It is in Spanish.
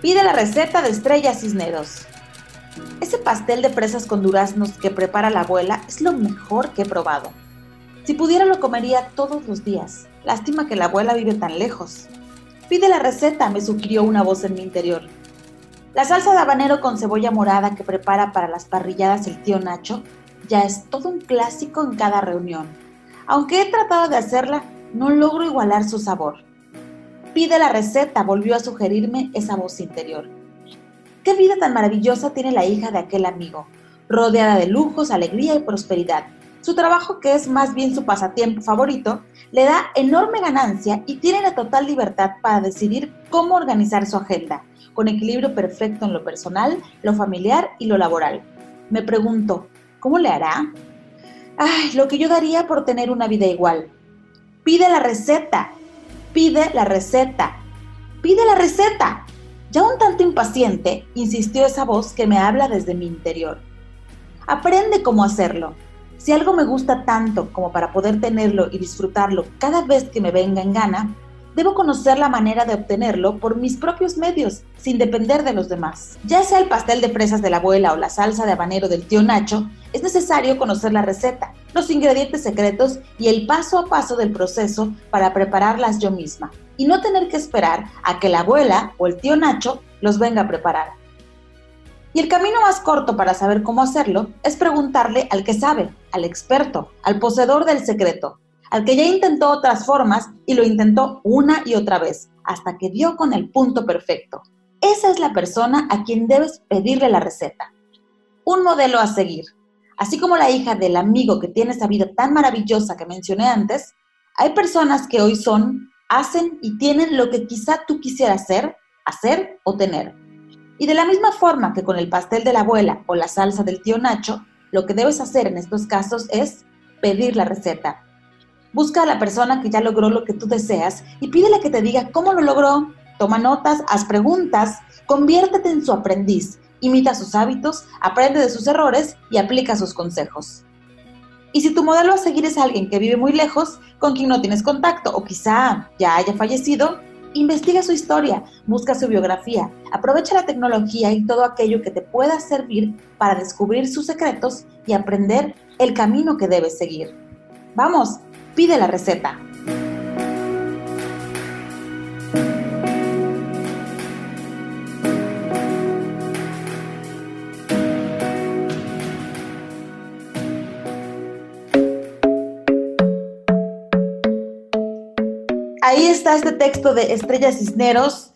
Pide la receta de Estrella Cisneros. Ese pastel de fresas con duraznos que prepara la abuela es lo mejor que he probado. Si pudiera lo comería todos los días. Lástima que la abuela vive tan lejos. Pide la receta, me sugirió una voz en mi interior. La salsa de habanero con cebolla morada que prepara para las parrilladas el tío Nacho ya es todo un clásico en cada reunión. Aunque he tratado de hacerla, no logro igualar su sabor. Pide la receta, volvió a sugerirme esa voz interior. Qué vida tan maravillosa tiene la hija de aquel amigo, rodeada de lujos, alegría y prosperidad. Su trabajo, que es más bien su pasatiempo favorito, le da enorme ganancia y tiene la total libertad para decidir cómo organizar su agenda, con equilibrio perfecto en lo personal, lo familiar y lo laboral. Me pregunto, ¿cómo le hará? Ay, lo que yo daría por tener una vida igual. Pide la receta, pide la receta, pide la receta. Ya un tanto impaciente, insistió esa voz que me habla desde mi interior. Aprende cómo hacerlo. Si algo me gusta tanto como para poder tenerlo y disfrutarlo cada vez que me venga en gana, debo conocer la manera de obtenerlo por mis propios medios, sin depender de los demás. Ya sea el pastel de fresas de la abuela o la salsa de habanero del tío Nacho, es necesario conocer la receta, los ingredientes secretos y el paso a paso del proceso para prepararlas yo misma, y no tener que esperar a que la abuela o el tío Nacho los venga a preparar. Y el camino más corto para saber cómo hacerlo es preguntarle al que sabe, al experto, al poseedor del secreto, al que ya intentó otras formas y lo intentó una y otra vez, hasta que dio con el punto perfecto. Esa es la persona a quien debes pedirle la receta. Un modelo a seguir. Así como la hija del amigo que tiene esa vida tan maravillosa que mencioné antes, hay personas que hoy son, hacen y tienen lo que quizá tú quisieras ser, hacer o tener y de la misma forma que con el pastel de la abuela o la salsa del tío Nacho, lo que debes hacer en estos casos es pedir la receta. Busca a la persona que ya logró lo que tú deseas y pídele que te diga cómo lo logró. Toma notas, haz preguntas, conviértete en su aprendiz, imita sus hábitos, aprende de sus errores y aplica sus consejos. Y si tu modelo a seguir es alguien que vive muy lejos, con quien no tienes contacto o quizá ya haya fallecido, Investiga su historia, busca su biografía, aprovecha la tecnología y todo aquello que te pueda servir para descubrir sus secretos y aprender el camino que debes seguir. Vamos, pide la receta. Ahí está este texto de Estrella Cisneros.